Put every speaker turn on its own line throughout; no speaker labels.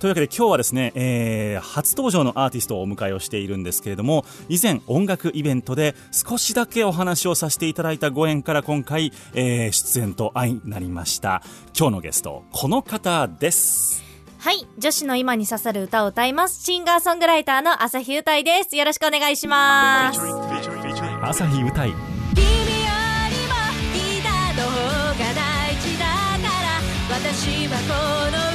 というわけで今日はですね、えー、初登場のアーティストをお迎えをしているんですけれども以前音楽イベントで少しだけお話をさせていただいたご縁から今回、えー、出演と相なりました今日のゲストこの方です
はい。女子の今に刺さる歌を歌います。シンガーソングライターの朝日歌いです。よろしくお願いします。
朝日歌い
君よりもギターの方が大事だから私はこの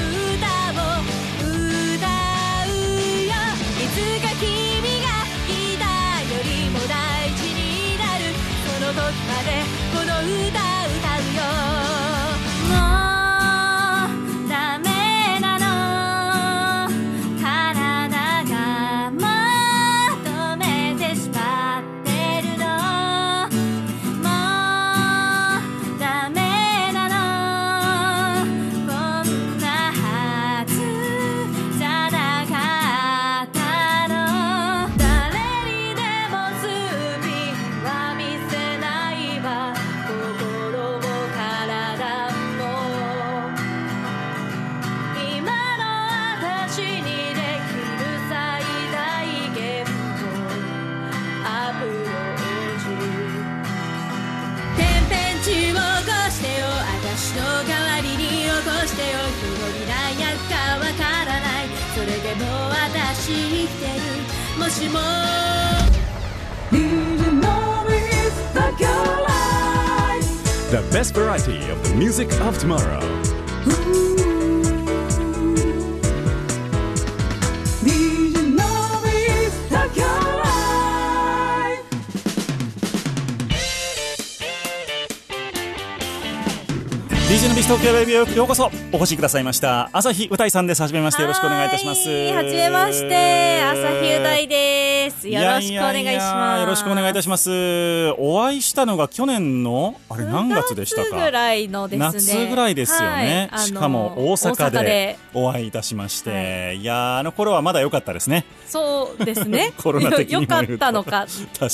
歌
ウェブへようこそ。お越しくださいました。朝日歌いさんです。初めまして。よろしくお願いいたします。
はじめまして、朝日歌いです。よろしくお願いします。
やややよろしくお願いいたします。お会いしたのが去年のあれ何月でした
夏ぐ
から
いのですね。
夏ぐらいですよね、
はい
しかも大阪で
で。
お会いいたしまして、い、やーあの頃はまだ良かったですね。
そうですね。
コロナ的にも
よかったのか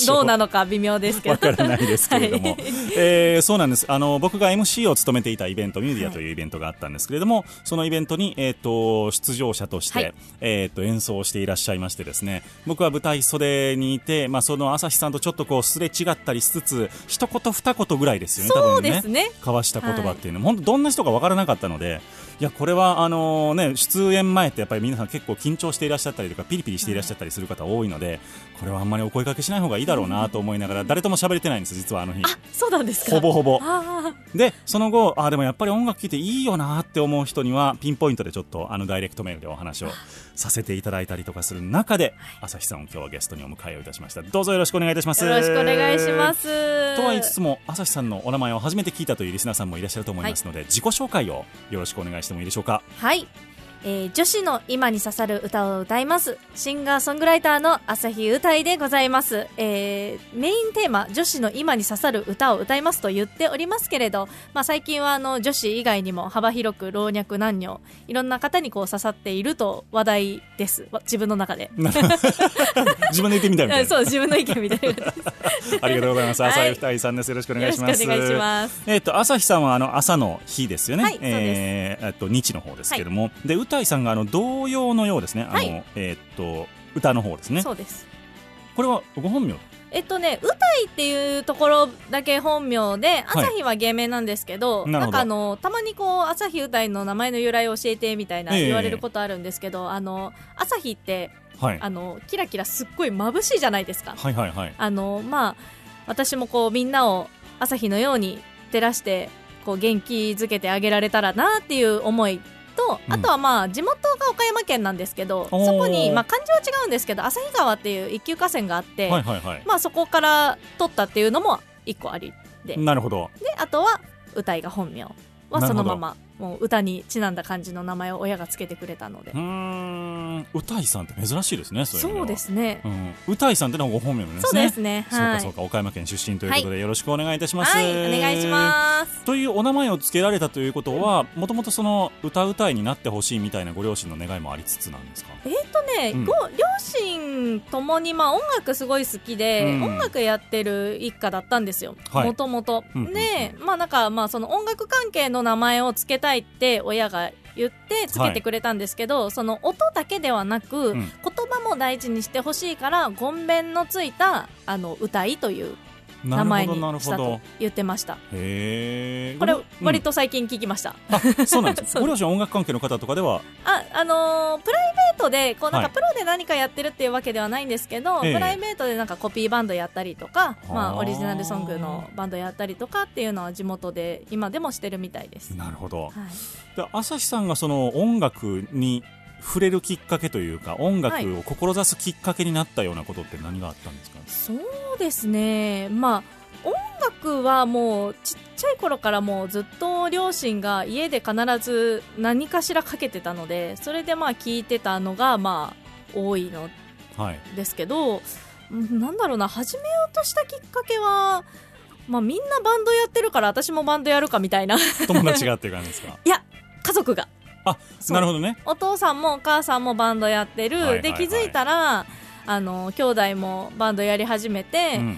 どうなのか微妙ですけど。
わからないですけれども、
はい。
えーそうなんです。あの僕が MC を務めていたイベントミューディアというイベントがあったんですけれども、そのイベントに、えー、と出場者として、
はい。
えー、と演奏していらっしゃいましてですね。僕は舞台袖にいて、まあ、その朝日さんとちょっとこうすれ違ったりしつつ一言二言ぐらいですよね多
そう
分ね。交わした言葉っていうのは、本当どんな人か分からなかったのでいやこれはあのね出演前ってやっぱり皆さん結構緊張していらっしゃったりとかピリピリしていらっしゃったりする方多いのでこれはあんまりお声掛けしない方がいいだろうなと思いながら誰とも喋れてないんです実はあの日。
あ、そうなんですか。
ほぼほぼ。
あ
でその後あでもやっぱり音楽聴いていいよなって思う人にはピンポイントでちょっとあのダイレクトメールでお話をさせていただいたりとかする中で朝日さんを今日はゲストにお迎えをいたしました。どうぞよろしくお願いいたします。
ーよろしくお願いします。
とは言いつつも朝日さんのお名前を初めて聞いたというリスナーさんもいらっしゃると思いますので、自己紹介をよろしくお願いししてもいいでしょうか？
はい。えー女子の今に刺さる歌を歌います。シンガーソングライターの朝日歌いでございます。えーメインテーマ、女子の今に刺さる歌を歌いますと言っておりますけれど、まあ最近はあの女子以外にも幅広く老若男女、いろんな方にこう刺さっていると話題です。わ自分の中で。
自分で言ってみたいな
そう、自分の意見みたいな。よ
ありがとうございます。
はい
朝日二井さんです。よろしくお願い
ろし
ます。えっ、と朝日さんはあの朝の日ですよね。
はいそうです
えっと日の方ですけども、で歌井さんがあの童謡のようですね。あの、
はい
えっ、と歌の方ですね。
そうです。
これはご本名？
えっとね、歌いっていうところだけ本名で、朝日は芸名なんですけど、
なるほど
なんかあの、たまにこう、朝日歌いの名前の由来を教えてみたいな
ええ
言われることあるんですけど、あの、朝日って、
はい。
あの、キラキラすっごい眩しいじゃないですか。
はいはいはい。
あの、まあ、
私もこうみんなを朝日のように照らしてこう元気づけてあげられたらなっていう思いと、
うん。
あとはまあ地元が岡山県なんですけどそこにまあ漢字は違うんですけど旭川っていう一級河川があって、
はいはいはい。
まあそこから取ったっていうのも一個ありで。で
なるほど。
あとは歌いが本名は
なるほど。
そのままもう歌にちなんだ感じの名前を親がつけてくれたので。
うーん歌いさんって珍しいですねそう
ですね、
うん、歌いさんってのはご本名なんですね。
そうですね。
そう
はい
かそうか岡山県出身ということで、よろしくお願いいたします。
はいお願いします。
というお名前を付けられたということはもともとその歌うたいになってほしいみたいなご両親の願いもありつつなんですか？
えーとね、
うん。
ご両親ともにまあ音楽すごい好きで、
うん。
音楽やってる一家だったんですよ。
はい。
もともと。でまあなんかまあその音楽関係の名前を付けたいって親が言って付けてくれたんですけど、その音だけではなく、
うん。
言葉も大事にしてほしいからごんべんのついたあの歌いという名
な
前にしたと言ってました。
へえ
これ割
と、
と最近聞きました、
うんあそうなんです。ご両親音楽関係の方とかでは？
あ、あのープライベートで、こうなん
はい。
かプロで何かやってるっていうわけではないんですけど、
ええ。
プライベートでなんかコピーバンドやったりとか、ま
はあ
あオリジナルソングのバンドやったりとかっていうのは地元で今でもしてるみたいです。
なるほど。
はい、
で朝日さんがその音楽に触れるきっかけというか音楽を志すきっかけになったようなことって何があったんですか、
そうですね。まあ音楽はもうちっちゃい頃からもうずっと両親が家で必ず何かしらかけてたので、それでまあ聞いてたのがまあ多いの
はい。
ですけどうんなんだろうな始めようとしたきっかけは、まあ、みんなバンドやってるから私もバンドやるかみたいな。
友達がっていう感じですか？
いや家族が
あなるほどね。
お父さんもお母さんもバンドやってる、
はいはいはい。
で気づいたらあの兄弟もバンドやり始めて、
うん。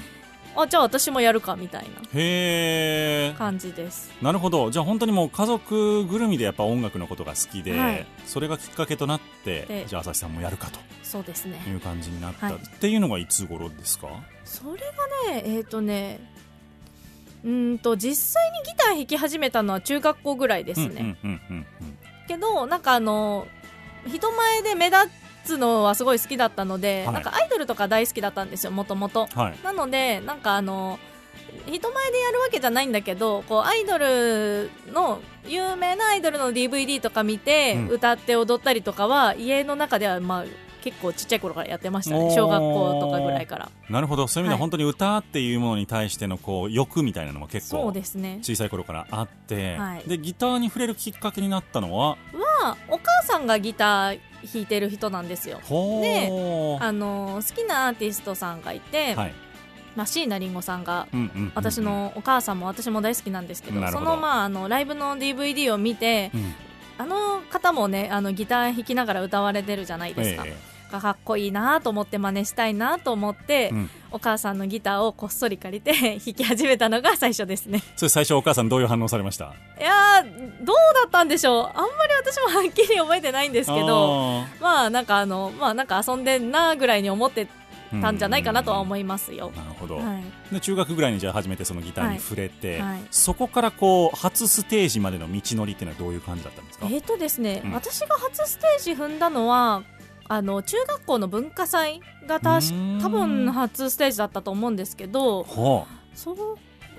あじゃあ私もやるかみたいな感じです。
なるほど。じゃあ本当にもう家族ぐるみでやっぱ音楽のことが好きで、
はい。
それがきっかけとなって
で
じゃあ朝日さんもやるかと。
そうですね。
いう感じになった、
はい。
っていうのがいつ頃ですか？
それがねえっ、とねうーんと実際にギター弾き始めたのは中学校ぐらいですね、
うんうんうんうん
けどなんかあの人前で目立つのはすごい好きだったので、
はい。
なんかアイドルとか大好きだったんですよもともとなのでなんかあの人前でやるわけじゃないんだけどこうアイドルの有名なアイドルの DVD とか見て、
うん。
歌って踊ったりとかは家の中ではまあ結構ちっちゃい頃からやってましたね。小学校とかぐらいから。
なるほど。そういう意味では
はい。
本当に歌っていうものに対してのこう欲みたいなのも結
そ
構
うですね。
小さい頃からあって、
はい。
でギターに触れるきっかけになったのは？
まあお母さんがギター弾いてる人なんですよ。
ほー。
あの好きなアーティストさんがいて、
はい。
まあ、椎名林檎さんが私のお母さんも私も大好きなんですけど、そのまああのライブの DVD を見て
うん。
あの方もねあのギター弾きながら歌われてるじゃないですか、
え
がかっこいいなと思って真似したいなと思って、
うん。
お母さんのギターをこっそり借りて 弾き始めたのが最初ですね。
それ最初お母さんどういう反応されました？
いやーどうだったんでしょう。あんまり私もはっきり覚えてないんですけどまあなんかあのまあなんか遊んでんなぐらいに思ってたんじゃないかなとは思
い
いますよ、
なるほど、
はい。
で中学ぐらいにじゃあ初めてそのギターに触れて、
はいはい。
そこからこう初ステージまでの道のりっていうのはどういう感じだったんですか？
えーとですね、
うん。
私が初ステージ踏んだのはあの中学校の文化祭がたし多分初ステージだったと思うんですけどそ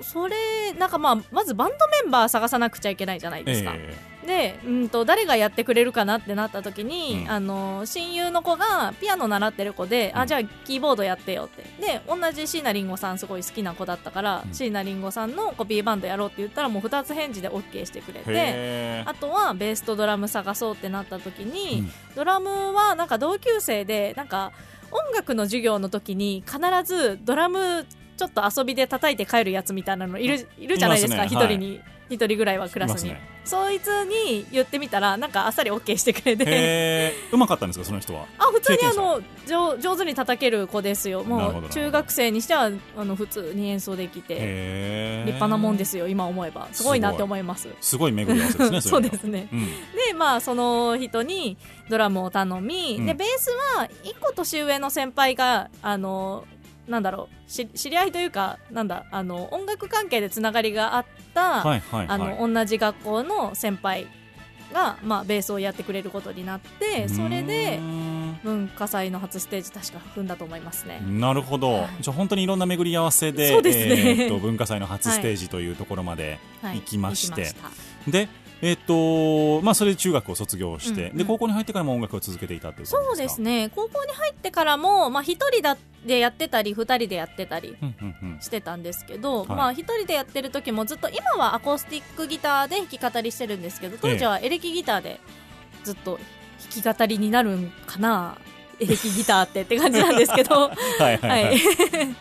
それなんかまあまずバンドメンバー探さなくちゃいけないじゃないですか、
え
でうんと誰がやってくれるかなってなった時に、
うん。
あの親友の子がピアノ習ってる子で、
うん。
あじゃあキーボードやってよって。で同じ椎名林檎さんすごい好きな子だったから、
うん。
椎名林檎さんのコピーバンドやろうって言ったらもう2つ返事で OK してくれ
ー、
てあとはベースとドラム探そうってなった時に、
うん。
ドラムはなんか同級生でなんか音楽の授業の時に必ずドラムちょっと遊びで叩いて帰るやつみたいなのいるいるじゃないですか一、
ね
人に。一、人ぐらいはクラスに、
ね。
そいつに言ってみたらなんかあっさり OK してくれて。
うまかったんですかその人は？
あ普通にあの上上手に叩ける子ですよ。もう中学生にしてはあの普通に演奏できて。立派なもんですよ今思えば。すごいなって思います。
すごい巡り合わせですね
そうですね。
うん。
でまあその人にドラムを頼み、
うん。
でベースは1個年上の先輩があのなんだろうし知り合いというかなんだあの音楽関係でつながりがあった、
はいはいはい。
あの同じ学校の先輩が、まあ、ベースをやってくれることになってそれ
う
で文化祭の初ステージ確か踏んだと思いますね。
なるほど、
はい。
じゃあ本当にいろんな巡り合わせで
そうですね。
えーと文化祭の初ステージというところまで、
はい、
行きまして。
行きま
で、えっとまあ、それで中学を卒業して、
うんうん。
で高校に入ってからも音楽を続けていたという
そうです
ね。
ね高校に入ってからも、まあ、1人だでやってたり2人でやってたり
うんうんうん。
してたんですけど、
はい。
まあ一人でやってる時もずっと今はアコースティックギターで弾き語りしてるんですけど当時はエレキギターでずっと弾き語りになるんかな？エレキギターってって感じなんですけど。
はい。はい。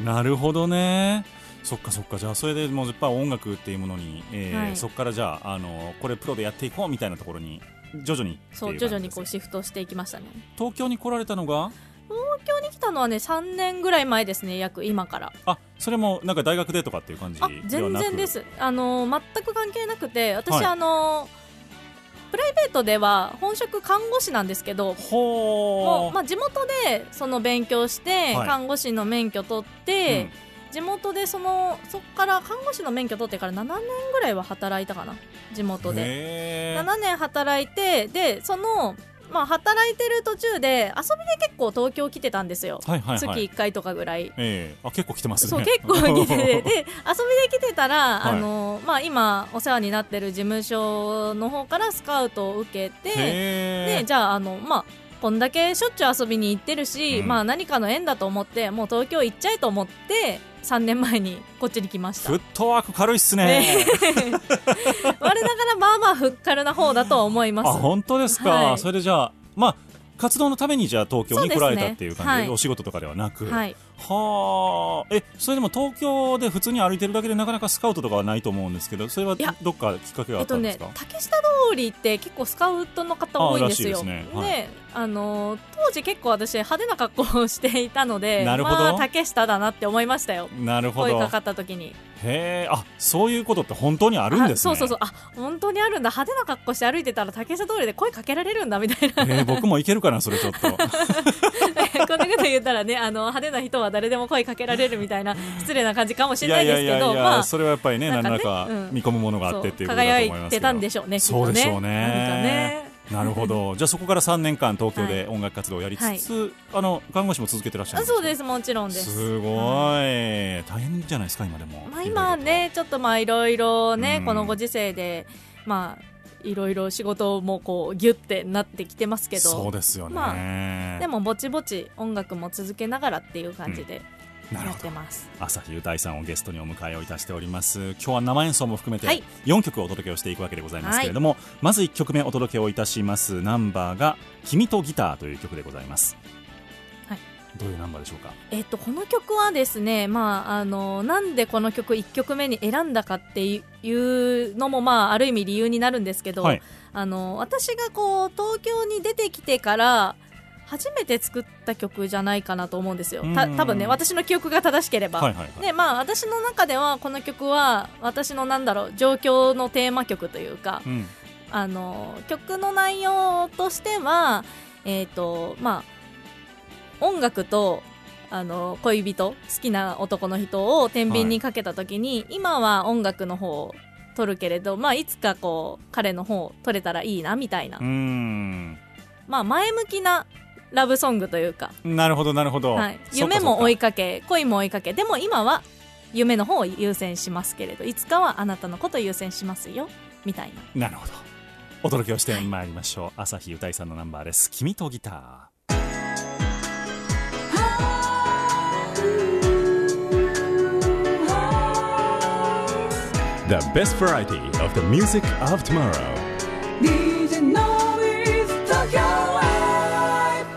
なるほどねそっかそっか。じゃあそれでもうやっぱ音楽っていうものに、えー
はい。
そっからじゃああのこれプロでやっていこうみたいなところに徐々に
そう徐々にこうシフトしていきましたね。
東京に来られたのが？
東京に来たのはね3年ぐらい前ですね約今から。
あそれもなんか大学でとかっていう感じで
あ全然です。あの全く関係なくて私、
はい。
あのプライベートでは本職看護師なんですけども
ほ
う、まあ、地元でその勉強して、
はい。
看護師の免許取って、地元でそのそこから看護師の免許取ってから7年ぐらいは働いたかな地元で。
へー。
7年働いてでその、まあ、働いてる途中で遊びで結構東京来てたんですよ、
はいはいはい。
月1回とかぐらい。
ええ。あ結構来てますね。
そう結構来ててで 遊びで来てたら、
はい。
あのまあ、今お世話になってる事務所の方からスカウトを受けて
へ
でじゃああの、まあ、こんだけしょっちゅう遊びに行ってるし、
うん。
まあ、何かの縁だと思ってもう東京行っちゃえと思って3年前にこっちに来ました。
フットワーク軽いっすね。
我ながらまあまあふっかるな方だとは思います。
あ本当ですか、
はい。
それでじゃあまあ活動のためにじゃあ東京に来られたっていう感じで
ね。はい。
お仕事とかではなく、
はい
はあ。えそれでも東京で普通に歩いてるだけでなかなかスカウトとかはないと思うんですけどそれはどっかきっかけがあ
えっとね
ったんですか、
竹下通りって結構スカウトの方多いんですよ
ね。はい。
あの当時結構私派手な格好をしていたので
なるほど。
まあ竹下だなって思いましたよ。
なるほど。
声かかった時に。
へえ。あそういうことって本当にあるんですね。
あそうそうそう。あ本当にあるんだ。派手な格好して歩いてたら竹下通りで声かけられるんだみたいな。
えー僕もいけるかなそれちょっと
こんなこと言ったらねあの派手な人は誰でも声かけられるみたいな失礼な感じかもしれないですけどまあ
それはやっぱりね何らか
うん。
見込むものがあってっていうことだと
輝
思いますけど。
いてたんでしょうねきっと
そうでしょうね。なるほど。じゃあそこから3年間東京で音楽活動をやりつつ、あの看護師も続けてらっしゃるん
そうです。もちろんです。
すごい、大変じゃないですか今でも、
まあ、今はねちょっとまあいろいろね、
うん。
このご時世でまあいろいろ仕事もこうギュッてなってきてますけど。
そうですよね、
までもぼちぼち音楽も続けながらっていう感じでやっ
なるほど。
てます、
朝日ゆたいさんをゲストにお迎えをいたしております。今日は生演奏も含め
はい。
て4曲お届けをしていくわけでございますけれども、まず1曲目お届けをいたします。ナンバーが「君とギター」という曲でございます、
はい、
どういうナンバーでしょうか？
えっとこの曲はですねまああのなんでこの曲1曲目に選んだかっていうのもまあある意味理由になるんですけど、
はい。
あの私がこう東京に出てきてから初めて作った曲じゃないかなと思うんですよ。た
うん。
多分ね私の記憶が正しければ、
はいはいはい、
でまあ私の中ではこの曲は私のなんだろう状況のテーマ曲というか
うん。
あの曲の内容としてはえっ、とまあ音楽とあの恋人好きな男の人を天秤にかけた時に、今は音楽の方を取るけれど、まあ、いつかこう彼の方を取れたらいいなみたいな、まあ、前向きなラブソングというか、
なるほどなるほど、
はい、夢も追い
か
かけ恋も追いかけ。でも今は夢の方を優先しますけれどいつかはあなたのことを優先しますよみたいな。
なるほど。お届けをしてまいりましょう、朝日ゆたいさんのナンバーです「君とギター」
The best variety of the music of tomorrow.
DJ Noise Tokyo Live.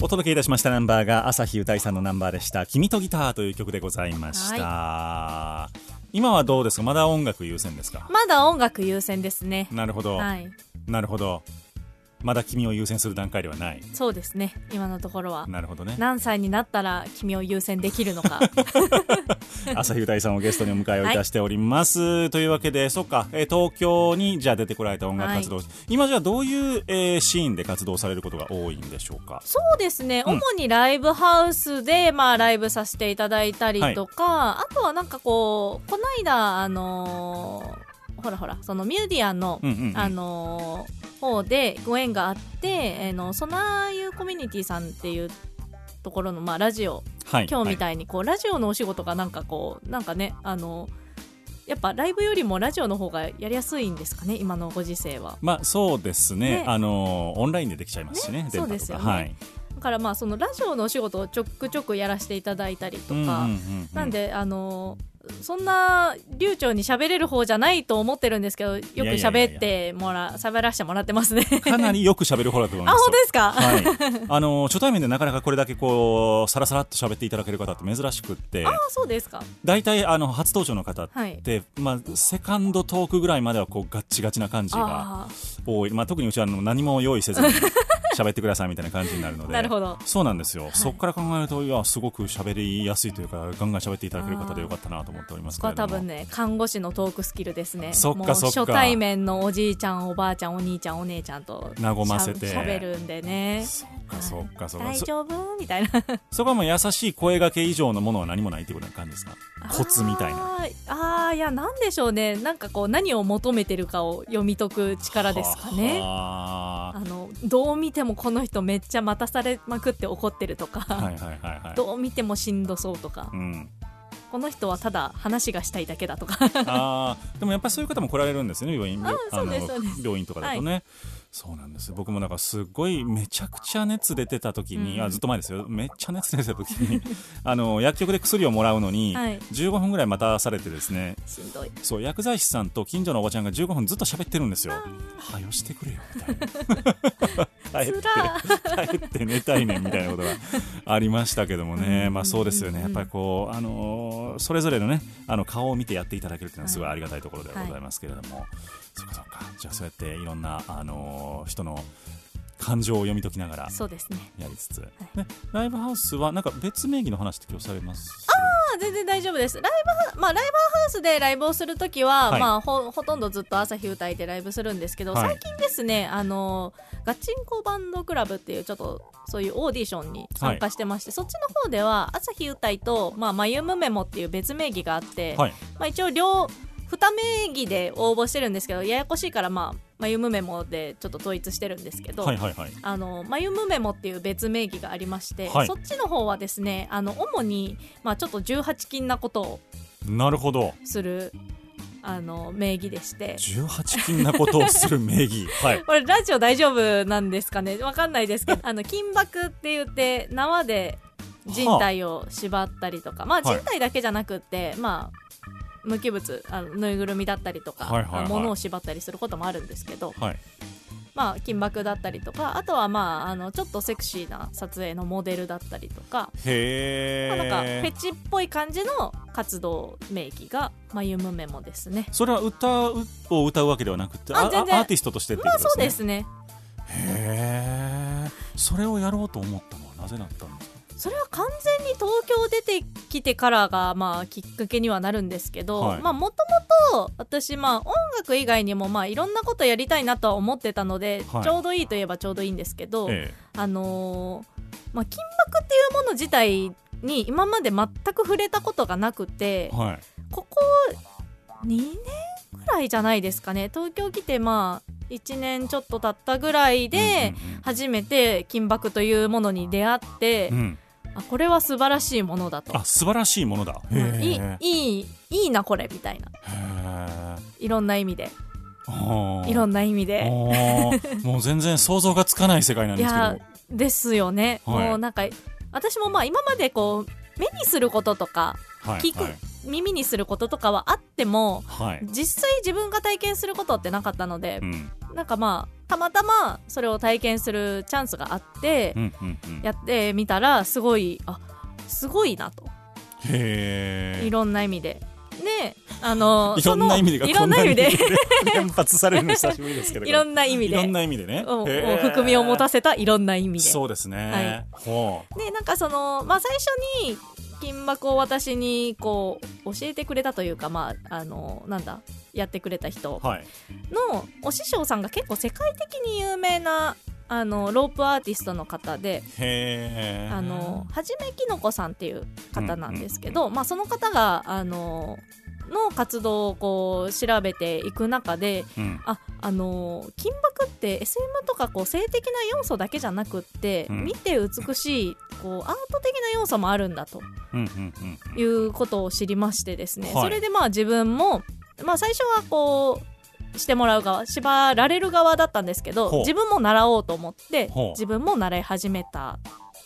お届けいたしましたナンバーが朝日ゆたいさんのナンバーでした「君とギター」という曲でございました、今はどうですか？まだ音楽優先ですか？
まだ音楽優先ですね。
なるほど、
はい。
なるほどまだ君を優先する段階ではない。
そうですね。今のところは。
なるほどね。
何歳になったら君を優先できるのか。
朝日ゆたいさんをゲストにお迎えをいたしております、というわけでそっか、えー東京にじゃあ出てこられた音楽活動、今じゃあどういう、えーシーンで活動されることが多いんでしょうか？
そうですね、
うん。
主にライブハウスで、まあ、ライブさせていただいたりとか、あとはなんかこうこの間あのーほらほらそのミューディアンの、
うんうんうん。
あのー方でご縁があって、えーのソナーユーコミュニティさんっていうところの、まあ、ラジオ
はい。
今日み
い、
たいにこう、ラジオのお仕事がなんかこうなんかねあのやっぱライブよりもラジオの方がやりやすいんですかね今のご時世は。
まあそうですね。
ね。
あのオンラインでできちゃいますしね
ねそうですよね。
はい。
だからまあそのラジオのお仕事をちょくちょくやらせていただいたりとか、
うんうんうんうん
なんであのそんな流暢に喋れる方じゃないと思ってるんですけどよく喋ってもら喋らせてもらってますね。
かなりよく喋る方だと思い
あ
ます。
本当ですか、
はい、あの初対面でなかなかこれだけこうさらさらっと喋っていただける方って珍しくって。
あそうですか。
大体あの初登場の方っ
はい。
て、まあ、セカンドトークぐらいまではこうガッチガチな感じが
あ
多い、まあ、特にうちはあの何も用意せずに喋ってくださいみたいな感じになるので。
なるほど。
そうなんですよ、そこから考えるといやすごく喋りやすいというかガンガン喋っていただける方でよかったなと思っておりますけれども。
多分ね看護師のトークスキルですね。
そっか
もう
そっか。
初対面のおじいちゃんおばあちゃんお兄ちゃんお姉ちゃんと
和ませて。
しゃべるんでね。
そっかそっかそっか。そ
大丈夫？みたいな。
そこはもう優しい声掛け以上のものは何もないっていうことな感じですか？コツみたいな。
あーあーいやなんでしょうね。なんかこう何を求めてるかを読み解く力ですかね。
は
あのどう見てもこの人めっちゃ待たされまくって怒ってるとか、
あはいはいはいはい。
どう見てもしんどそうとか、
うん。
この人はただ話がしたいだけだとか。
あーでもやっぱりそういう方も来られるんですよね病院
あそう
の
です。
病院とかだとね、そうなんです。僕もなんかすごいめちゃくちゃ熱出てた時に、
うん。
あずっと前ですよ。めっちゃ熱出てた時に あの薬局で薬をもらうのに、
はい。
15分ぐらい待たされてですね。そう薬剤師さんと近所のおばちゃんが15分ずっと喋ってるんですよ。はよしてくれよみたいな。帰って帰って寝たいねんみたいなことがありましたけどもね、まあそうですよね。やっぱりこう、あのーそれぞれのねあの顔を見てやっていただけるっていうのはすごい。ありがたいところではございますけれども、そっか。そっか。じゃあそうやっていろんな、あのー人の感情を読み解きながら
そうですね。
やりつつ、ね、ライブハウスはなんか別名義の話って今日されます？
あ全然大丈夫です。ライブハ,、まあ、ライブハウスでライブをするときは、
はい。
まあ、ほほとんどずっと朝日歌いでライブするんですけど、
はい。
最近ですねあのガチンコバンドクラブっていうちょっとそういうオーディションに参加してまして、そっちの方では朝日歌いと、まあ、マユムメモっていう別名義があって、
はい。
まあ、一応両二名義で応募してるんですけどややこしいから、まあ、マユムメモでちょっと統一してるんですけど、
はいはいはい。
あのマユムメモっていう別名義がありまして、
はい。
そっちの方はですねあの主に、まあ、ちょっと18禁なことを
なるほど。
するあの名義でして。
18禁なことをする名義。はい。
これラジオ大丈夫なんですかね？わかんないですけど あの金箔って言って縄で人体を縛ったりとか、まあ
はい。
人体だけじゃなくって、まあ無機物あのぬいぐるみだったりとか、
はいはいはい。
あ物を縛ったりすることもあるんですけど、
はい。
まあ、金箔だったりとかあとは、まあ、あのちょっとセクシーな撮影のモデルだったりとか、
へ
まあ、なんかフ
え
ェチっぽい感じの活動名義が「まゆむメモ」ですね。
それは歌うを歌うわけではなくてあ
あ全然。
アーティストとしてってことですね。
そうですね。
へえそれをやろうと思ったのはなぜだったんですか？
それは完全に東京出てきてからがまあきっかけにはなるんですけどもともと私まあ音楽以外にもまあいろんなことやりたいなとは思ってたので、
はい。
ちょうどいいといえばちょうどいいんですけど、
え
あのーまあ、金箔っていうもの自体に今まで全く触れたことがなくて
えはい。
ここ2年ぐらいじゃないですかね。東京来てまあ1年ちょっと経ったぐらいで
うんうんうん。
初めて金箔というものに出会って、
うん
あこれは素晴らしいものだと。
あ素晴らしいものだ。へ
うんいい
え。
いいいいなこれみたいな。いろんな意味で。いろんな意味で。
もう全然想像がつかない世界なんですけ
いや
ど
ですよね、
はい。
もうなんか私もまあ今までこう目にすることとか
はい
聞く
はい
耳にすることとかはあっても
はい。
実際自分が体験することってなかったので
う、ん。
なんかまあたまたまそれを体験するチャンスがあって、
うんうんうん。
やってみたらすごいあすごいなと。
へえ。
いろんな意味で。であの
いろんな意味で
いろんな意味で。
連発されるの久しぶりですけど。
いろんな意味で。
いろんな意味でね。
含みを持たせたいろんな意味で。
そうですね。ほ
でなんかそのまあ最初に金箔を私にこう教えてくれたというかまああのなんだやってくれた人のお師匠さんが結構世界的に有名なあのロープアーティストの方であのはじめきのこさんっていう方なんですけど、まあ、その方があのの活動をこう調べていく中で
うん。
ああのー金箔って SM とかこう性的な要素だけじゃなくって、
うん。
見て美しいこうアート的な要素もあるんだということを知りましてですね、
はい。
それでまあ自分も、まあ、最初はこうしてもらう側縛られる側だったんですけど自分も習おうと思って自分も習い始めた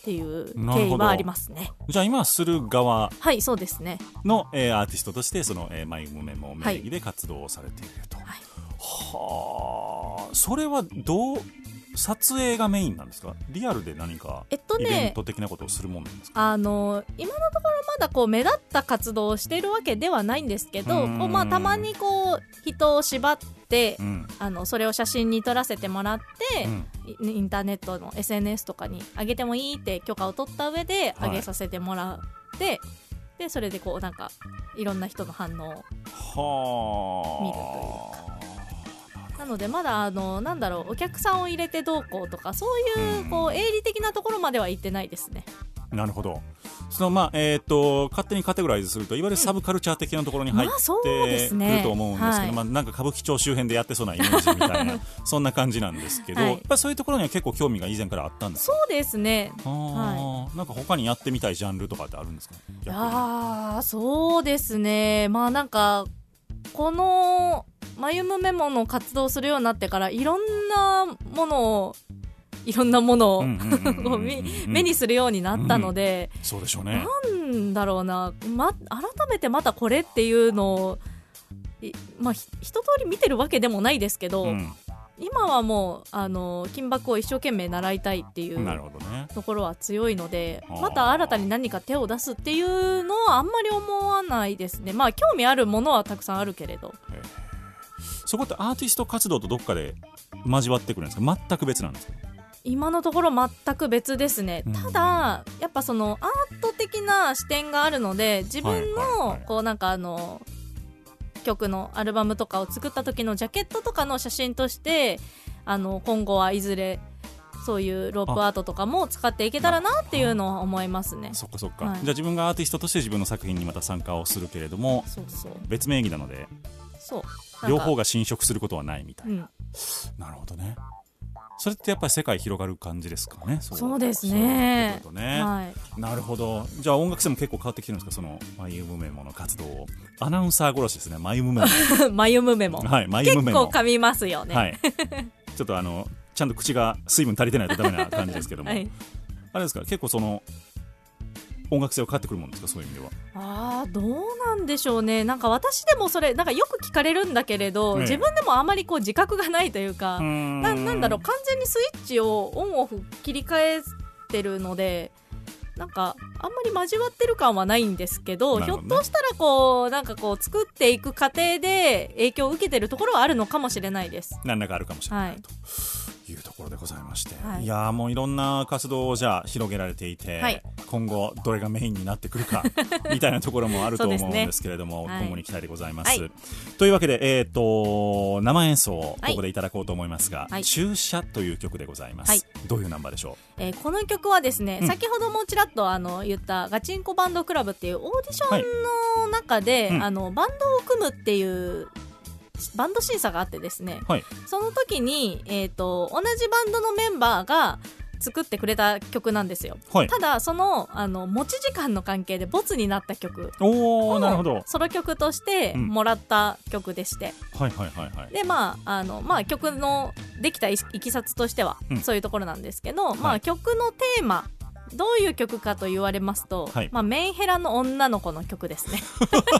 っていう経緯はありますね。
じゃあ今はする側
はいそうですね。
の、えーアーティストとしてその、えー、マイムメモ名義で活動をされていると、
はい。
はあ。それはどう撮影がメインなんですか？リアルで何か
えっと
イベン
ね
ト的なことをするもんなんですか、
あの今のところまだこう目立った活動をしているわけではないんですけどまあ、たまにこう人を縛って
うん。
あのそれを写真に撮らせてもらって、
うん。
イインターネットの SNS とかに上げてもいいって許可を取った上で
はい。
上げさせてもらって、でそれでこうなんかいろんな人の反応
はあ。
なのでまだあのなんだろうお客さんを入れてどうこうとかそういうこう営利的なところまでは行ってないですね。
なるほどそのまあえっ、と勝手にカテゴライズするといわゆるサブカルチャー的なところに入ってくると思うんですけど、
はい。
まあ、なんか歌舞伎町周辺でやってそうなイメージみたいな そんな感じなんですけど、
はい。
やっぱりそういうところには結構興味が以前からあったんですか？
そうですね。
あーなんか他にやってみたいジャンルとかってあるんですか？
いやーそうですね。まあなんかこのマユムメモの活動するようになってからいろんなものをいろんなものを 目目にするようになったので、
そうでしょうね。
なんだろうな、ま、改めてまたこれっていうのを、いまあ、ひ一通り見てるわけでもないですけど、
うん。
今はもうあの金箔を一生懸命習いたいっていうところは強いので
あー。
また新たに何か手を出すっていうのはあんまり思わないですね。まあ興味あるものはたくさんあるけれど。
そこってアーティスト活動とどっかで交わってくるんですか？全く別なんですか？
今のところ全く別ですね、
うん。
ただやっぱそのアート的な視点があるので自分のこうなんかあの曲のアルバムとかを作った時のジャケットとかの写真としてあの今後はいずれそういうロープアートとかも使っていけたらなっていうのは思いますね。
そっかそっか、
はい。
じゃあ自分がアーティストとして自分の作品にまた参加をするけれども別名義なので
そう。
両方が侵食することはないみたいな、
うん。
なるほどねそれってやっぱり世界広がる感じですかね
そう。ですね。
そういうね、
はい。
なるほど。じゃあ音楽性も結構変わってきてるんですかそのマイユムメモの活動を。アナウンサー殺しですねマイユムメモ。
マユムメモ。
はいマイユ
結
ムメモ。
構噛みますよね。
はい。ちょっとあのちゃんと口が水分足りてないとダメな感じですけども、
はい。
あれですか結構その音楽性を変わってくるもんですか？そういう意味では。
あーどうなんでしょうね。なんか私でもそれなんかよく聞かれるんだけれど、
ええ。
自分でもあまりこう自覚がないというか、ななんだろう。完全にスイッチをオンオフ切り替えてるのでなんかあんまり交わってる感はないんですけど
ね。
ひょっとしたらこうなんかこう作っていく過程で影響を受けてるところはあるのかもしれないです。
何らかあるかもしれない、
はい。
というところでございまして、
はい。
い、やーもういろんな活動をじゃあ広げられていて、
はい。
今後どれがメインになってくるか みたいなところもあると思うん
です
けれども、
はい。
今後に期待でございます、
はい。
というわけで、えー、と生演奏を
はい。
ここでいただこうと思いますが「
はい。
注射」という曲でございます、
はい。
どういうナンバーでしょ
えーこの曲はですね、
うん。
先ほどもちらっとあの言ったガチンコバンドクラブっていうオーディションの中で、
うん。
あのバンドを組むっていうバンド審査があってですね、
はい。
その時に、えー、と同じバンドのメンバーが作ってくれた曲なんですよ、
うはい。
ただそのあの持ち時間の関係でボツになった曲。
お
を
ーなるほど。
ソロ曲として
うん。
もらった曲でして、
はいはいはいはい。
でまああのまあ曲のできたいいきさつとしては
うん。
そういうところなんですけど、ま
はい。
あ曲のテーマどういう曲かと言われますと、
はい。
まあ、メンヘラの女の子の曲ですね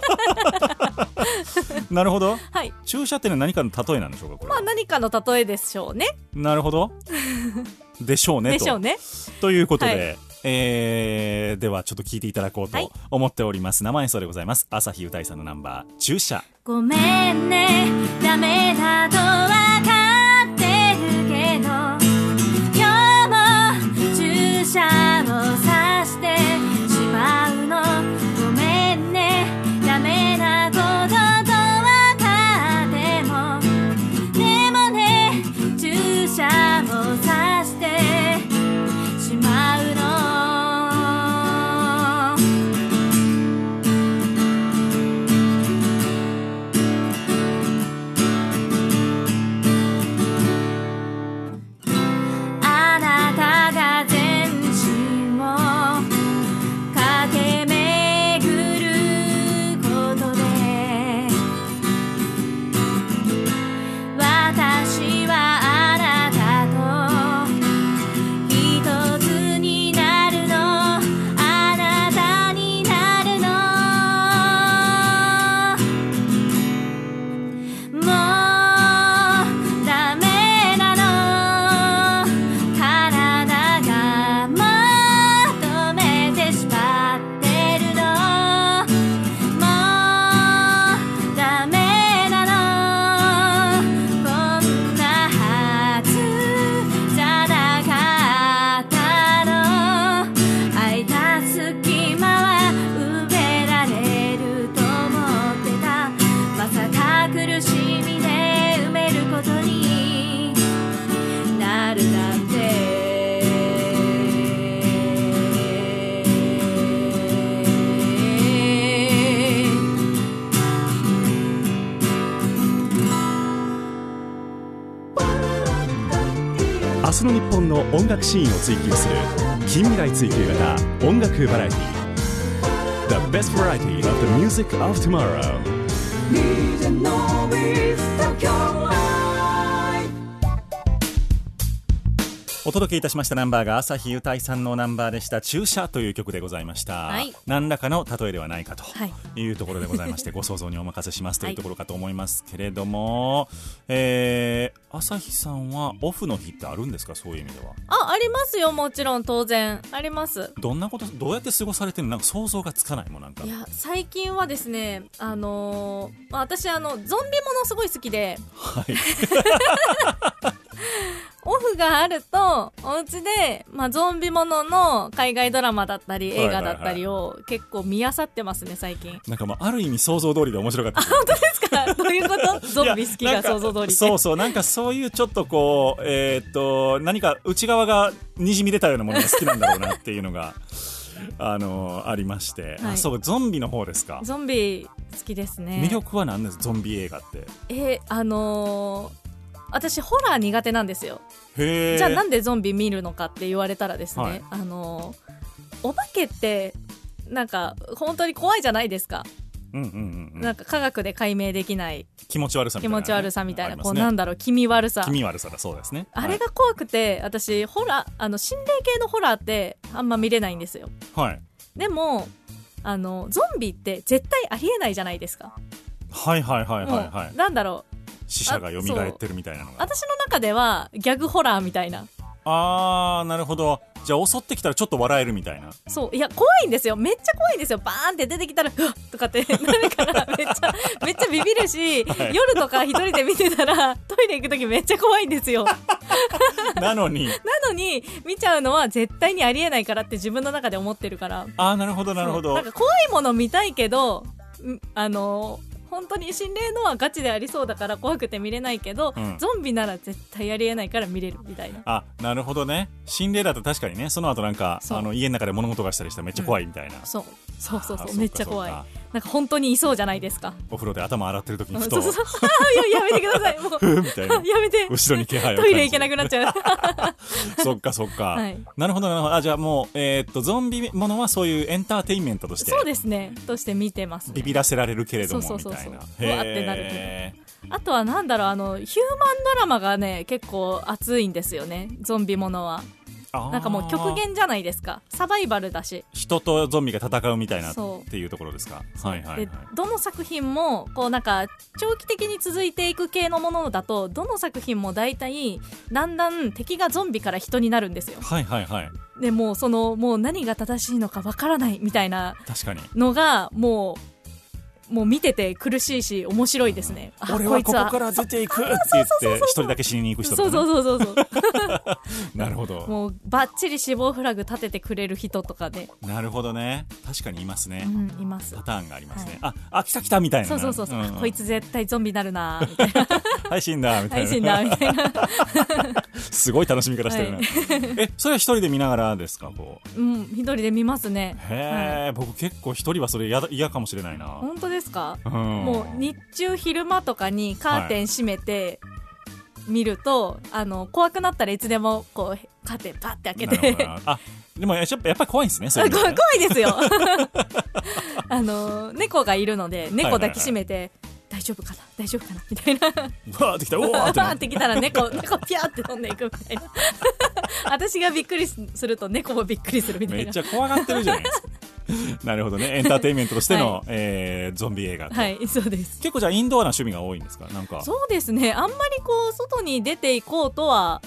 なるほど。
はい。
注射ってのは何かの例えなんでしょうかこれは、
まあ何かの例えでしょうね。
なるほど。でしょうねと。
でしょうね。
ということで、
はい。
えーではちょっと聞いていただこうと
はい。
思っております、生演奏でございます。朝日歌いさんのナンバー「注射。
ごめんね。ダメだとわかってるけど今日も注射
楽シーンを追求する近未来追求型音楽バラエティ The best variety of the music of tomorrow
お届けいたしましたナンバーが朝日ゆたいさんのナンバーでした「注射」という曲でございました、
はい。
何らかの例えではないかと
はい。
いうところでございまして、ご想像にお任せしますというところかと思いますけれども、えー、朝日さんはオフの日ってあるんですか？そういう意味では。
あありますよもちろん当然。あります。
どんなことどうやって過ごされてるの？なんか想像がつかないもんなんか。
いや最近はですねあのーまあ私あのゾンビものすごい好きで。
はい
オフがあるとお家で、まあ、ゾンビものの海外ドラマだったり映画だったりを結構見漁ってますね最近。
なんかもうある意味想像通りで面白かった。です
ですか？どういうこと？ゾンビ好きが想像通り
そうそうなんかそういうちょっとこうえーっと何か内側がにじみ出たようなものが好きなんだろうなっていうのが あのありまして、
はい。
あそうゾンビの方ですか？
ゾンビ好きですね。
魅力は何です？ゾンビ映画って。
えーあのー私ホラー苦手なんですよ。じゃあなんでゾンビ見るのかって言われたらですね、
はい。
あのーお化けってなんか本当に怖いじゃないですか、
うんうんうんうん。
なんか科学で解明できない。
気持ち悪さみたいなね、
気持ち悪さみたいな、こうなんだろう気味悪さ。
気味悪さだそうですね。
あれが怖くて、私ホラーあの心霊系のホラーってあんま見れないんですよ。
はい、はい
でもあのゾンビって絶対ありえないじゃないですか、
はいはいはいはい
も
は
うなんだろう
死者が蘇ってるみたいなのが。
私の中ではギャグホラーみたいな。
あーなるほど。じゃあ襲ってきたらちょっと笑えるみたいな。
そう。いや怖いんですよ。めっちゃ怖いんですよ。バーンって出てきたらうわっとかって。なるからめっちゃめっちゃビビるし、
はい。
夜とか一人で見てたらトイレ行く時めっちゃ怖いんですよ。な
なのに。
のに見ちゃうのは絶対にありえないからって自分の中で思ってるから。
あーなるほどなるほど。
なんか怖いもの見たいけどんあの本当に心霊のはガチでありそうだから怖くて見れないけど、
うん。
ゾンビなら絶対ありえないから見れるみたいな。
あなるほどね。心霊だと確かにねその後なんかあの家の中で物事がしたりしたらめっちゃ怖いみたいな、
そう。そうそうそう。
あ
めっちゃ怖いなんか本当にいそうじゃないですか。
お風呂で頭洗ってる時にふと。
そうそうそう。ややめてください。もう。
みたいな。
やめて。
後ろに気配を
トイレ行けなくなっ
っ
ちゃう。
そっかそっか、
はい。
なるほどなるほど。あじゃあもうえーっとゾンビものはそういうエンターテインメントとして。
そうですね。として見てます、ね。
ビビらせられるけれども
そうそうそうそう。
みたいな
うわってなる
へ
あとはなんだろうあのヒューマンドラマがね結構熱いんですよね。ゾンビものは。
ー
なんかもう極限じゃないですか。サバイバルだし。
人とゾンビが戦うみたいなっていうところですか？はいはいはい。
でどの作品もこうなんか長期的に続いていく系のものだとどの作品も大体だんだん敵がゾンビから人になるんですよ。
はいはいはい。
でもうそのもう何が正しいのかわからないみたいな
確かに。
のがもうもう見てて苦しいし面白いですね。あ
俺
こいつは。
はここから出ていくって言って一人だけ死にに行く人ね、
そうそうそうそう
なるほど。
もうバッチリ死亡フラグ立ててくれる人とかで、
なるほどね。確かにいますね、
うん、います。
パターンがありますね、ああ来た来たみたいな。
そうそうそうそう、
ん。
あこいつ絶対ゾンビになるなみたいな
配信だみたいな。
配信だみたいな、
すごい楽しみ方してるな、えそれは一人で見ながらですかこう？
うん、一人で見ますね。
へえ、僕結構一人はそれ嫌かもしれないな、
本当ですか、
うん。
もう日中昼間とかにカーテン閉めて見ると、あの怖くなったらいつでもこうカーテンパッて開けて
あでもやっぱやっぱり怖いんですねそういうの
怖い怖いですよ。あの猫がいるので猫抱きしめて、大丈夫かな？大丈夫かな？みたいな。
バーってきた。おおーって
きたら猫猫ピャーって飛んでいくみたいな。私がびっくりすると猫もびっくりするみたいな。
めっちゃ怖がってるじゃないですか。なるほどね。エンターテインメントとしての、えーゾンビ映画と、
はいそうです。
結構じゃあインドアな趣味が多いんですか？なんか。
そうですね。あんまりこう外に出ていこうとは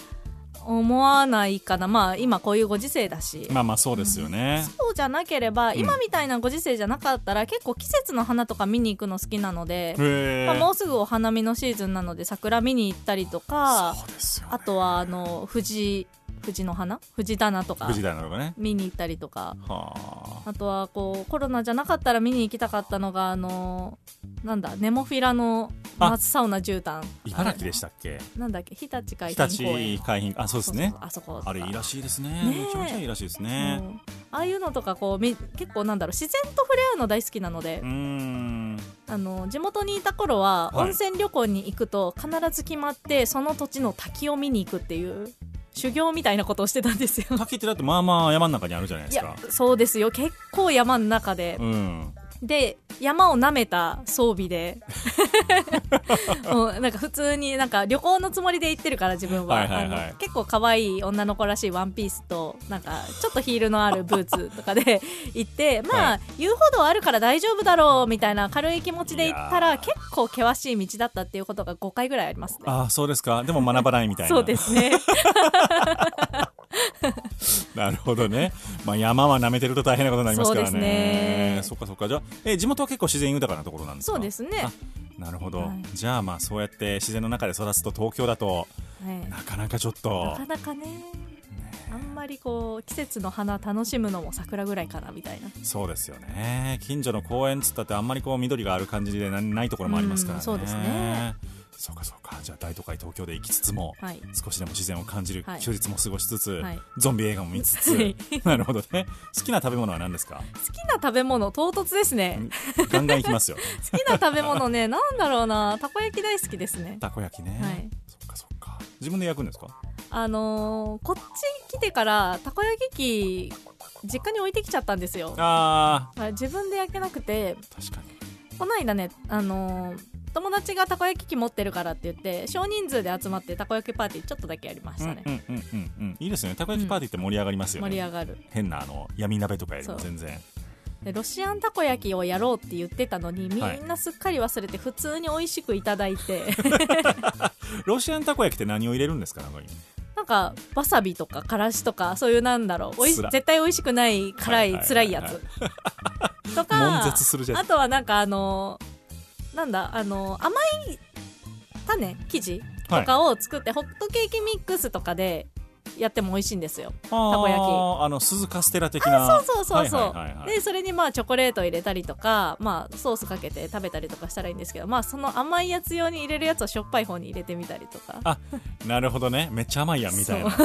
思わないかな。まあ今こういうご時世だし、
まあまあそうですよね、
そうじゃなければ、
ん。
今みたいなご時世じゃなかったら結構季節の花とか見に行くの好きなので、まあ、もうすぐお花見のシーズンなので桜見に行ったりとか
ね、
あとはあの藤藤の花？藤棚とか。見に行ったりとか。
はあ。
あとはこうコロナじゃなかったら見に行きたかったのがあのなんだネモフィラの夏サウナ絨毯。
茨城でしたっけ？
あなんだっけ？日立海
日
浜公園。
立海浜。あそうですね。
あそこ。
あれいいらしいですね。めちゃめちゃいいらしいですね。
う。んああいうのとかこうみ結構なんだろう自然と触れ合うの大好きなので。
うー、ん。
あの地元にいた頃は
はい。
温泉旅行に行くと必ず決まってその土地の滝を見に行くっていう修行みたいなことをしてたんですよ。
滝ってだってまあまあ山の中にあるじゃないで
いや
すか
そうですよ。結構山の中で、
うん
で山を舐めた装備で。も うなんか普通になんか旅行のつもりで行ってるから自分は,、
はいはいはい。
あの結構可愛い女の子らしいワンピースとなんかちょっとヒールのあるブーツとかで 行ってまあ、
は
遊歩道あるから大丈夫だろうみたいな軽い気持ちで行ったら結構険しい道だったっていうことが5回ぐらいありますね。
ああそうですか。でも学ばないみたいな。
そうですね
なるほどね、まあ、山は舐めてると大変なことになりますからね。
そ
っかそっか。じゃあえ地元は結構自然豊かなところなんですか？
そうですね。
あなるほど、
はい。
じゃあまあそうやって自然の中で育つと東京だと
はい。
なかなかちょっ
な
と
かなかね。あんまりこう季節の花楽しむのも桜ぐらいかなみたいな。
そうですよね。近所の公園っつったってあんまりこう緑がある感じでなないところもありますからね。
うんそうですね
そうかそうか。じゃあ大都会東京で生きつつも、
はい。
少しでも自然を感じる
はい。
休日も過ごしつつ、
はい。
ゾンビ映画も見つつ、
はい。
なるほどね。好きな食べ物は何ですか？
好きな食べ物唐突ですね。
ガンガンいきますよ。
好きな食べ物ねなんだろうな。たこ焼き大好きですね。
たこ焼きね、
はい。
そっかそっか。自分で焼くんですか？
あのーこっち来てからたこ焼き器実家に置いてきちゃったんですよ
あ
はい自分で焼けなくて
ー確かに
この間ねあのー友達がたこ焼き器持ってるからって言って少人数で集まってたこ焼きパーティーちょっとだけやりましたね、
うんうんうんうん。うんいいですね。たこ焼きパーティーって盛り上がりますよね、
盛り上がる。
変なあの闇鍋とかよりも全然。
でロシアンたこ焼きをやろうって言ってたのにみ
はい。
んなすっかり忘れて普通に美味しくいただいて。
ロシアンたこ焼きって何を入れるんですか中に
なんかわさびとかからしとかそういうなんだろう。おい絶対美味しくない辛い
はいはいはいはい
辛いやつとかあとはなんかあのなんだあの甘い種生地とかを作って、ホットケーキミックスとかでやっても美味しいんですよ。
たこ
焼き。
あの鈴カステラ的な。
そうそうそうそう、
はいはいはいはい。
でそれにまあチョコレート入れたりとか、まあ、ソースかけて食べたりとかしたらいいんですけど、まあ、その甘いやつ用に入れるやつをしょっぱい方に入れてみたりとか。
あなるほどね。めっちゃ甘いやんみたいな。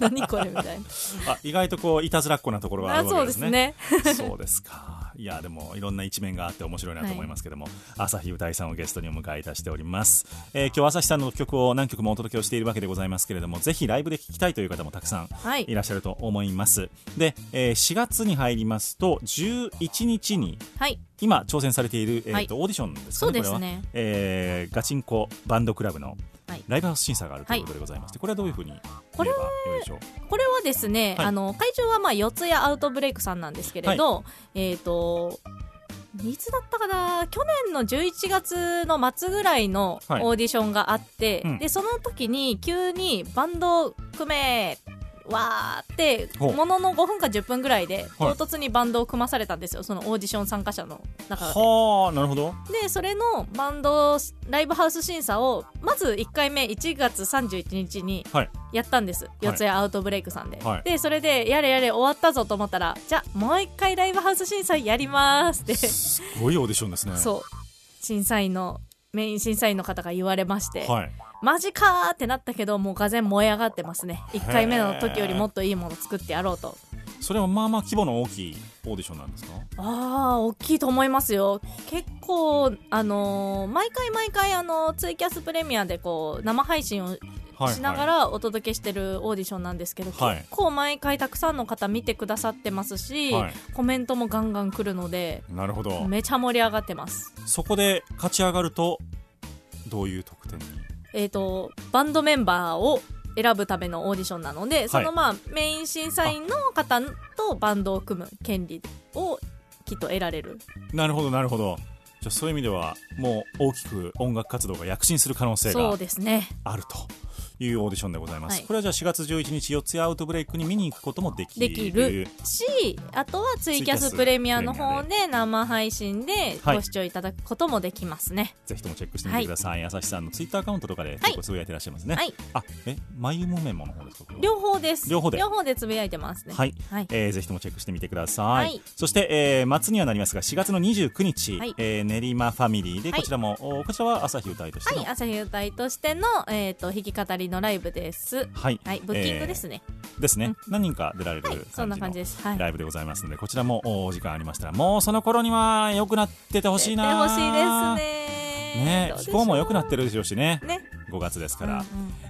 何これみたいな。
あ意外とこういたずらっ子なところがあるわけですす
でね
ね。そうですかいやでもいろんな一面があって面白いなと思いますけども、朝日歌いさんをゲストにお迎えいたしております、えー今日朝日さんの曲を何曲もお届けをしているわけでございますけれどもぜひライブで聴きたいという方もたくさん
はい
いらっしゃると思います。で、えー4月に入りますと11日に
はい。
今挑戦されている、えーと
はい。
オーディションですかね
ね。
これは、えーガチンコバンドクラブの
はい
ライブハウス審査があるということでございまして、これはどういうふうに
これは
でしょう？
これはですね、
はい。
あの会場はまあ四谷アウトブレイクさんなんですけれど、えっ、といつだったかな？去年の11月の末ぐらいのオ
はい。
ーディションがあって、
うん。
でその時に急にバンド組めわーってものの5分か10分ぐらいで
はい。
唐突にバンドを組まされたんですよ。そのオーディション参加者の中で。
はあなるほど。
でそれのバンドライブハウス審査をまず1回目1月31日に
はい。
やったんです、四谷アウトブレイクさんで、
はい。
でそれでやれやれ終わったぞと思ったらじゃあもう一回ライブハウス審査やりますって。
すごいオーディションですね。
そう。審査員のメイン審査員の方が言われまして、
はい
マジかーってなったけどもうがぜん燃え上がってますね。1回目の時よりもっといいもの作ってやろうと。
それはまあまあ規模の大きいオーディションなんですか？
あー大きいと思いますよ。結構あのー毎回毎回あのツイキャスプレミアでこう生配信を
はい
しながらお届けしてるオーディションなんですけど、
はい。
結構毎回たくさんの方見てくださってますし、
はい。
コメントもガンガン来るので
なるほど。
めちゃ盛り上がってます。
そこで勝ち上がるとどういう得点に？
えっ、とバンドメンバーを選ぶためのオーディションなので、そのまあメイン審査員の方とバンドを組む権利をきっと得られる。
なるほどなるほど。じゃあそういう意味ではもう大きく音楽活動が躍進する可能性
そ
が
うですね。
あるというオーディションでございます、
はい。
これはじゃあ4月11日四谷アウトブレイクに見に行くこともできる。
できるしあとはツイキャスプレミアの方で生配信で
はい。
ご視聴いただくこともできますね。
ぜひともチェックしてみてください、朝日さんのツイッターアカウントとかで結構つぶやいてらっしゃいますね、
はい。
あえ眉毛メモの方ですか？これは
両方で？す
両方で
つぶやいてますね。
はい、
はい。
えーぜひともチェックしてみてください、
はい。
そして、えー末にはなりますが4月の29日、
はい。
えー練馬ファミリーで
はい。
こちらも、おこちらは朝日歌いとしての
はい、朝日歌いとしての、えー、と弾き語りのライブです。
はい、
はい、ブッキングですね。
えーですね、何人か出られる
はいそんな感じです。はい。
ライブでございますのでこちらもお時間ありましたらもうその頃には良くなっててほしいな
ほしいですね。
ね。気候も良くなってるでしょうしね。
ね。
5月ですから、
うんうん。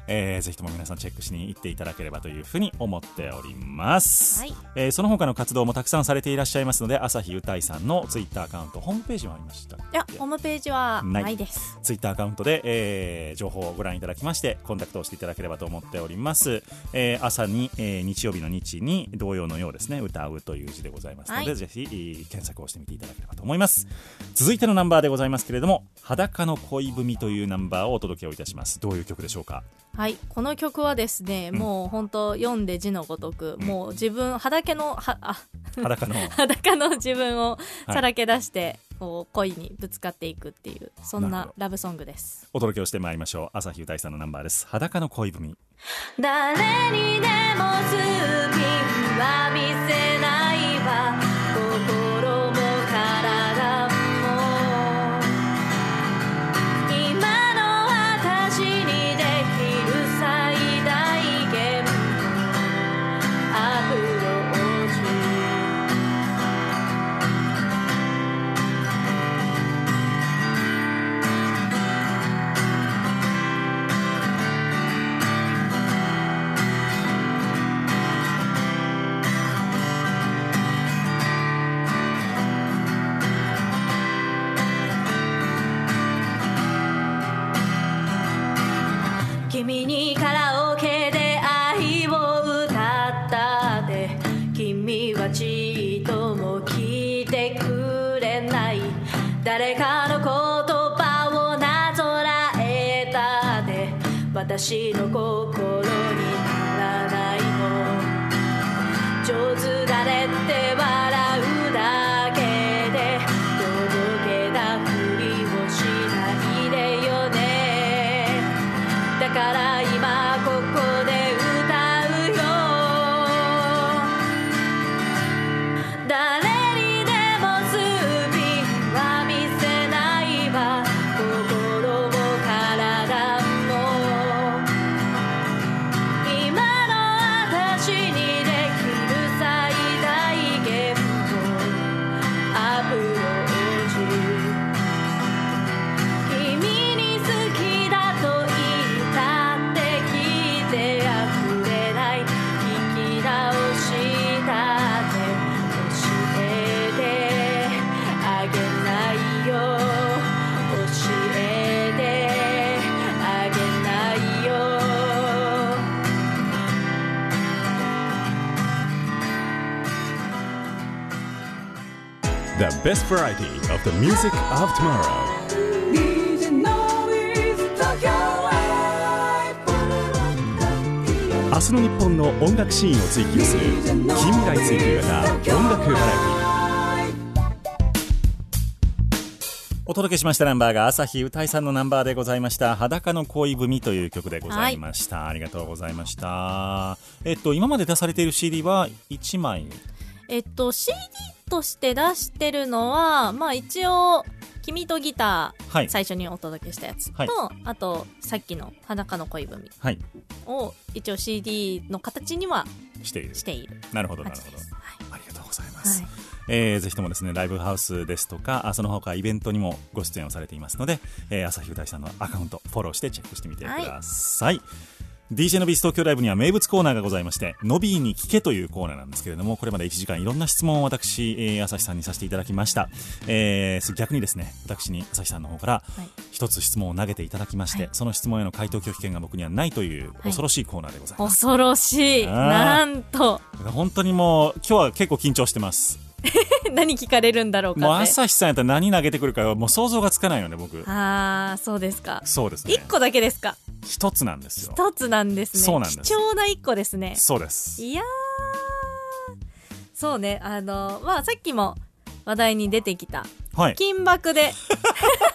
えーぜひとも皆さんチェックしに行っていただければというふうに思っております、
はい。
えーその他の活動もたくさんされていらっしゃいますので朝日うたいさんのツイッターアカウントホームページもありました
いやホームページは
ない
です。
ツイッターアカウントで、えー情報をご覧いただきましてコンタクトをしていただければと思っております、えー朝に、えー日曜日の日に同様のようですね。歌うという字でございますので、
はい。
ぜひ、えー検索をしてみていただければと思います。続いてのナンバーでございますけれども「裸の恋文」というナンバーをお届けをいたします。どういう曲でしょうか？
はいこの曲はですね、
うん。
もう本当読んで字のごとく、
うん。
もう自分裸のはあ
裸の。
裸の自分を
はい。
さらけ出して、こう恋にぶつかっていくっていうそん
な
ラブソングです。
お届けをしてまいりましょう。朝日うたいさんのナンバーです「裸の恋文」
誰にでもスピンは見せ私の心
best variety of the music of tomorrow. 明日の日本の音楽シーンを追求する近未来追求型音楽バラエティ
お届けしましたナンバーが朝日うたいさんのナンバーでございました「裸の恋文」という曲でございました、ありがとうございましたえっと今まで出されている CD は1枚
えっと CD として出してるのはまあ一応「君とギター」
はい。
最初にお届けしたやつと、
はい。
あとさっきの「裸の恋文
はい」
を一応 CD の形には
している。
している。
なるほどなるほど。
はい。
ありがとうございます、
はい。
えーぜひともですねライブハウスですとかあその他イベントにもご出演をされていますので、えー朝日うたいさんのアカウントフォローしてチェックしてみてください、DJ のビース東京ライブには名物コーナーがございまして、のびーに聞けというコーナーなんですけれども、これまで1時間いろんな質問を私、えー朝日さんにさせていただきました。えー逆にですね、私に朝日さんの方から
はい
一つ質問を投げていただきまして、
はい
その質問への回答拒否権が僕にはないという恐ろしいコーナーでございます。
恐ろしいなんと
本当にもう、今日は結構緊張してます。
何聞かれるんだろうかって
もう朝日さんやったら何投げてくるかもう想像がつかないよね、僕。
ああそうですか
そうですね
一。個だけですか？
一つなんですよ。
一つなんですね
そうなんです
貴重な一個ですね
そうです。
いやーそうねあのまあさっきも話題に出てきた
はい。
金箔で、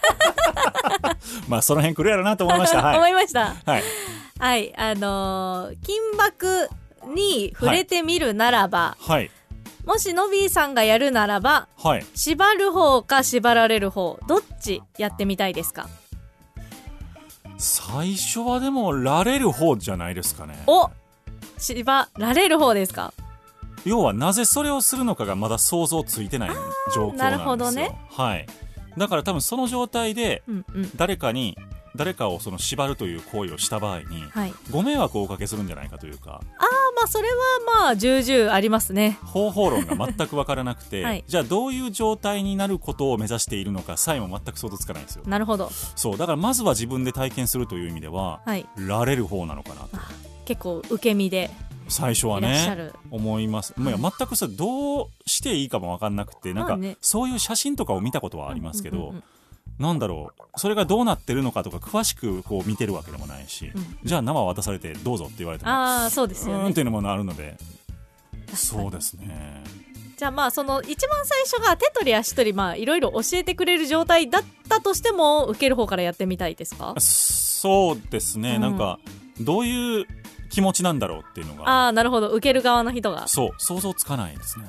まあ、その辺来るやろなと思いました。
思
はい。
いました
はい。
はいあのー金箔に触れてみるならば、
はい。
もしのびーさんがやるならば
はい。
縛る方か縛られる方どっちやってみたいですか？
最初はでも、られる方じゃないですかね。
お縛られる方ですか？
要は、なぜそれをするのかがまだ想像ついてない状況なんですよ。
なるほどね。
はい。だから多分その状態で、
うんうん
誰かに、誰かをその縛るという行為をした場合に、
はい。
ご迷惑をおかけするんじゃないかというか
あまあそれはまあ重々ありますね。
方法論が全く分からなくて、
はい。
じゃあどういう状態になることを目指しているのかさえも全く想像つかないんですよ。
なるほど。
そうだからまずは自分で体験するという意味では、
はい。
られる方なのかなと。
結構受け身で
最初はいね思います、まあ、全くそれどうしていいかも分かんなくてなんか、そういう写真とかを見たことはありますけど、
うんうんうん
なんだろう。それがどうなってるのかとか詳しくこう見てるわけでもないし、
うん。
じゃあ生を渡されてどうぞって言われても
ああそうです
う
よね。
ーんっていうのもあるので。そうですね。
じゃあまあその一番最初が手取り足取りまあいろいろ教えてくれる状態だったとしても受ける方からやってみたいですか？
そうですね、
うん。
なんかどういう気持ちなんだろうっていうのが。
ああなるほど。受ける側の人が。
そう。想像つかないですね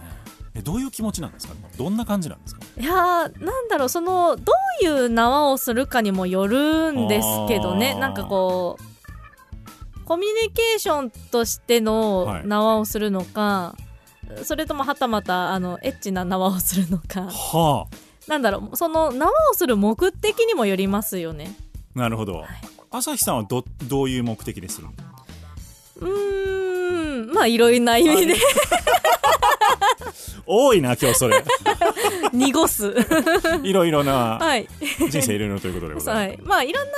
えどういう気持ちなんですか？どんな感じなんですか？
いやーなんだろうそのどういう縄をするかにもよるんですけどね。なんかこうコミュニケーションとして
は
の
い。
縄をするのか、それともはたまたあのエッチな縄をするのか。
は
なんだろうその縄をする目的にもよりますよね。
あなるほど、朝日さんはどどういう目的でするの？
うーんまあいろいろな意味で
多いな今日それ。
濁す。
いろいろな
はい。
人生いろいろということでございます、
はい、まあいろんな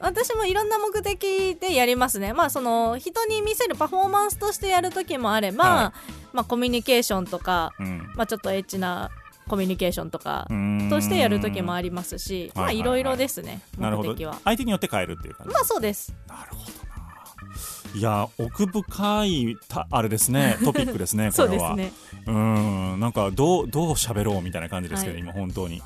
私もいろんな目的でやりますね。まあその人に見せるパフォーマンスとしてやる時もあれば、
は
まあコミュニケーションとか、
うん。
まあちょっとエッチなコミュニケーションとかとしてやる時もありますしまあ
はい
ろいろですね
なるほど。
目的は
相手によって変えるっていう感じ。
まあそうです。
なるほど。ないや奥深いたあれですね トピックですねこれは。
そうね。
んなんかどうどう喋ろうみたいな感じですけど、
はい。
今本当に。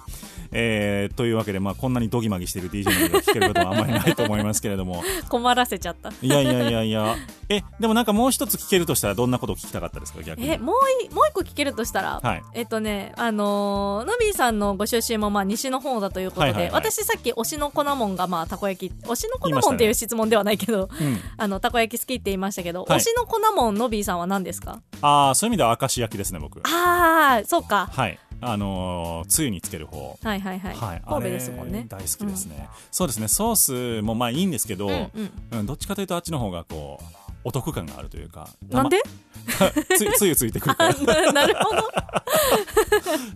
えーというわけで、まあ、こんなにドギマギしている DJ のが聞けることはあんまりないと思いますけれども。
困らせちゃった。
いやいやいやいや。えでもなんかもう一つ聞けるとしたらどんなことを聞きたかったですか逆に？
えもういもう一個聞けるとしたら、
はい。
えっとねあのーのびーさんのご出身もまあ西の方だということで、
はいはいはい。
私さっき推しの粉もんがまあたこ焼き推しの粉もんっていう質問ではないけど、
うん、
あのたこ焼き好きって言いましたけど、
はい。
推しの粉もんのびーさんは何ですか？
ああそういう意味では明石焼きですね僕。
ああそうか。
はいあのーつゆにつける方。
はいはいはい、
はい、
神戸ですもんね。
大好きですね、そうですね。ソースもまあいいんですけど、
うんうん。
うんどっちかというとあっちの方がこうお得感があるというか。
なんで？
つつゆついてくるから。
なるほど。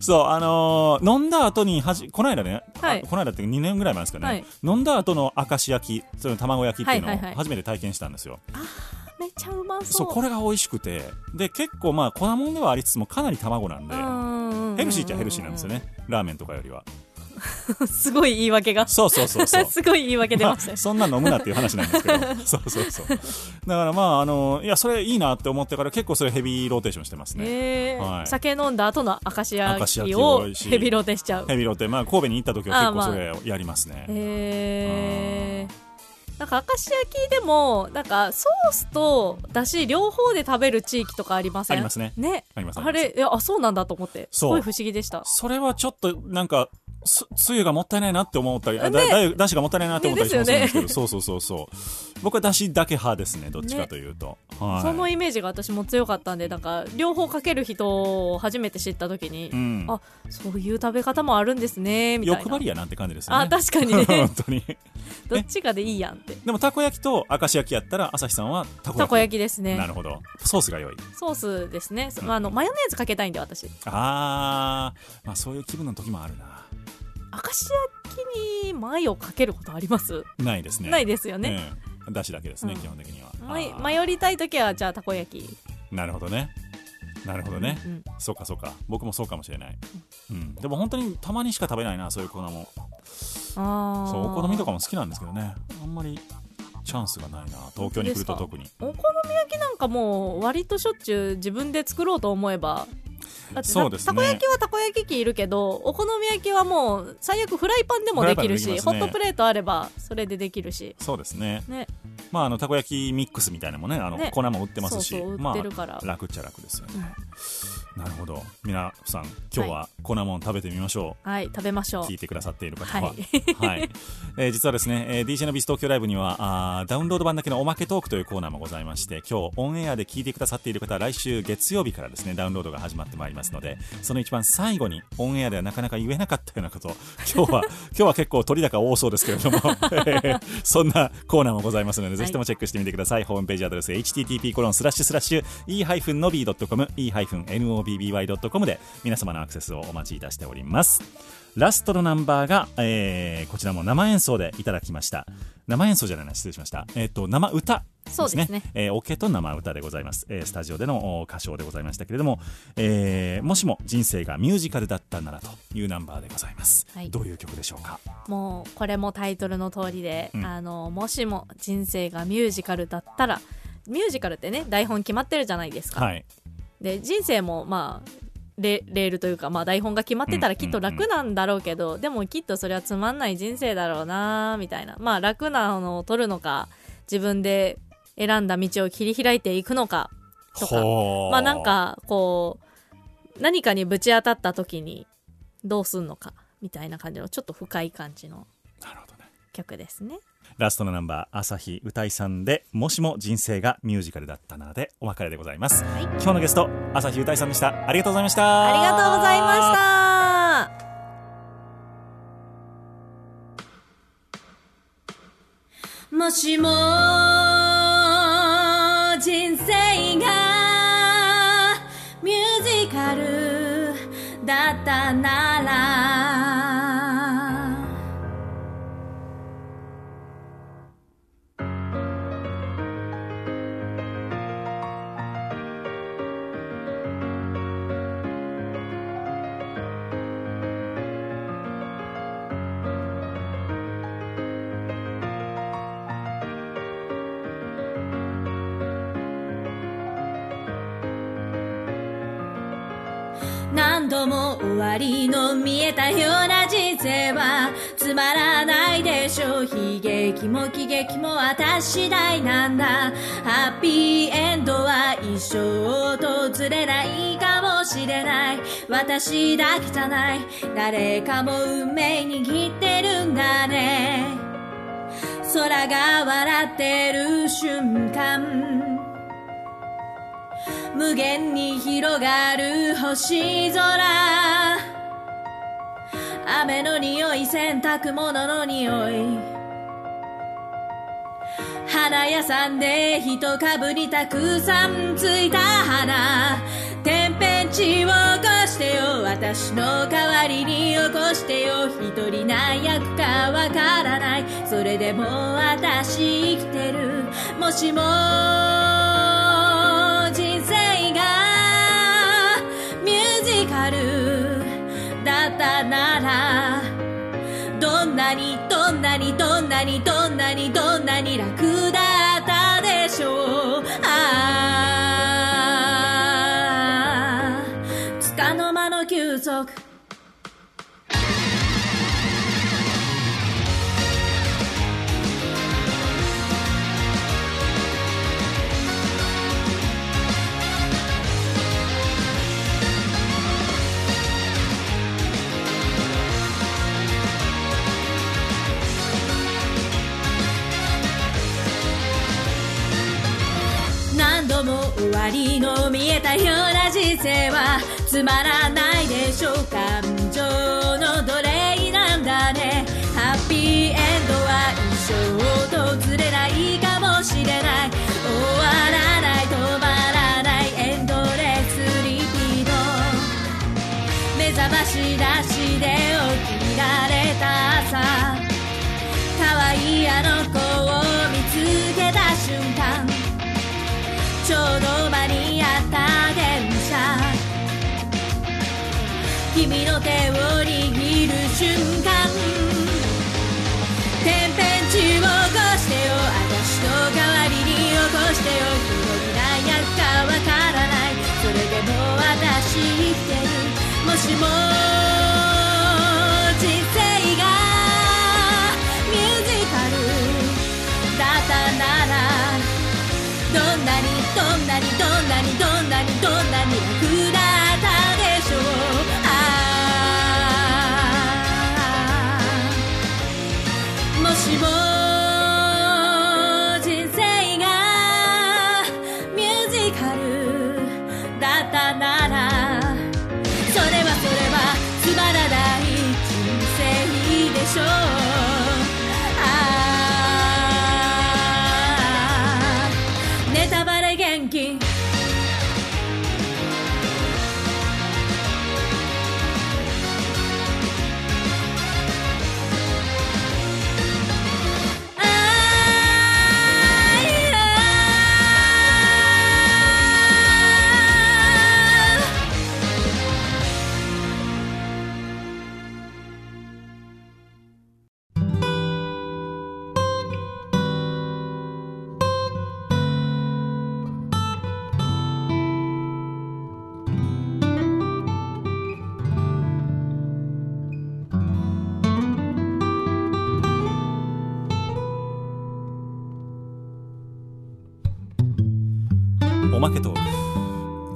そうあのー飲んだ後にはじこの間ね、
はい。
あこの間って2年ぐらい前ですかね、
はい。
飲んだ後の明石焼きその卵焼きっていうのを
はいはいはい。
初めて体験したんですよ、
めっちゃうまそう。
そうこれが美味しくて。で結構まあ粉もんではありつつもかなり卵なんで。ヘルシーっちゃヘルシーなんですよね。ラーメンとかよりは。
すごい言い訳が。
そうそうそうそう。
すごい言い訳出ましたよ。
そんな飲むなっていう話なんですけど。そうそうそう。だからまああのいやそれいいなって思ってから結構それヘビーローテーションしてますね、
えー。
はい。
酒飲んだ後の明石
焼き
をヘビロテしちゃう。
ヘビーローテまあ神戸に行った時は結
あーまあ。
構それをやりますね、
へえなんか明石焼きでもなんかソースとだし両方で食べる地域とかありません？
ありますね。
ね。
あります
あれいやあそうなんだと思って。すごい不思議でした。
それはちょっとなんかすつゆがもったいないなって思ったり、あ
ね。
だだだしがもったいないなって思ったりしまするんですけど、
ね
そうそうそうそう。僕はだしだけ派ですねどっちかというと、はい。
そのイメージが私も強かったんでなんか両方かける人を初めて知った時に、
うん。
あそういう食べ方もあるんですねみたいな。
欲張りやなって感じですよね。
あ確かに。ね
本当に。
どっちかでいいやんって。
でもたこ焼きと明石焼きやったら朝日さんはたこ焼き。
たこ焼きですね。
なるほど。ソースが良い。
ソースですね、あのマヨネーズかけたいんで私。
あー、まあそういう気分の時もあるな。
明石焼きにマヨかけることあります、
ないですね。
ないですよね、
ええだしだけですね、
うん。
基本的には。
まい
あー。
迷りたい時はじゃあたこ焼き。
なるほどねなるほどね、
うん
そうかそうか。僕もそうかもしれない、うん、でも本当にたまにしか食べないなそういう粉も。
あー。
そうお好みとかも好きなんですけどね。あんまりチャンスがないな東京に来ると特に。
お好み焼きなんかもう割としょっちゅう自分で作ろうと思えば。だってた
そうですね。
たこ焼きはたこ焼き器いるけどお好み焼きはもう最悪フライパンでもできるし
ね。
ホットプレートあればそれでできるし。
そうですね。
ね
まああのたこ焼きミックスみたいなのもねあの
ね。
粉も売ってますし。
そうそう売
ま
ってるから。
あ楽っちゃ楽ですよね、なるほど。皆さん今日は粉もん食べてみましょう、
はい食べましょう。
聞いてくださっている方は、
はい。
はい。えー実はですね、えー DJ のビス東京ライブにはあーダウンロード版だけのおまけトークというコーナーもございまして今日オンエアで聞いてくださっている方は来週月曜日からですねダウンロードが始まってまいりますのでその一番最後にオンエアではなかなか言えなかったようなことを今日は 今日は結構取り高多そうですけれどもえー そんなコーナーもございますので、ぜひともチェックしてみてください。ホームページアドレス http コロンスラッシュスラッシュ e-nobby.com e-nobby.com で皆様のアクセスをお待ちいたしております。ラストのナンバーが、えーこちらも生演奏でいただきました。生演奏じゃないな失礼しました。えっ、と生歌
そうですね。
えーオケと生歌でございます、えースタジオでのお歌唱でございましたけれども、えーもしも人生がミュージカルだったならというナンバーでございます、
はい。
どういう曲でしょうか？
もうこれもタイトルの通りで、
うん。
あのもしも人生がミュージカルだったらミュージカルってね台本決まってるじゃないですか、
はい
で人生もまあレレールというか、まあ、台本が決まってたらきっと楽なんだろうけど、でもきっとそれはつまんない人生だろうなみたいな。まあ楽なのを取るのか自分で選んだ道を切り開いていくのかとか。まあなんかこう何かにぶち当たった時にどうすんのかみたいな感じのちょっと深い感じの曲ですね
ラストのナンバー朝日歌いさんでもしも人生がミュージカルだったならでお別れでございます、
はい。
今日のゲスト朝日歌いさんでした。ありがとうございました。
ありがとうございました。
もしも人生がミュージカルだったな見えたような人生はつまらないでしょう。悲劇も喜劇も私次第なんだ。ハッピーエンドは一生訪れないかもしれない。私だけじゃない。誰かも運命握ってるんだね。空が笑ってる瞬間。無限に広がる星空。雨の匂い洗濯物の匂い。花屋さんで一株にたくさんついた花。天変地を起こしてよ私の代わりに起こしてよ。一人何役かわからない。それでも私生きてる。もしも人生がミュージカル。だったならどんなにどんなにどんなにどんなにどんなに楽つまらないでしょう。感情の奴隷なんだね。ハッピーエンドは一生訪れないかもしれない。終わらない止まらないエンドレスリピート目覚まし出しで起きられた朝。可愛いあの子を見つけた瞬間。ちょうど間に合った君の手を握る瞬間。天変地を起こしてよ。私の代わりに起こしてよ。一人何役かわからない。それでも私生きてるもしも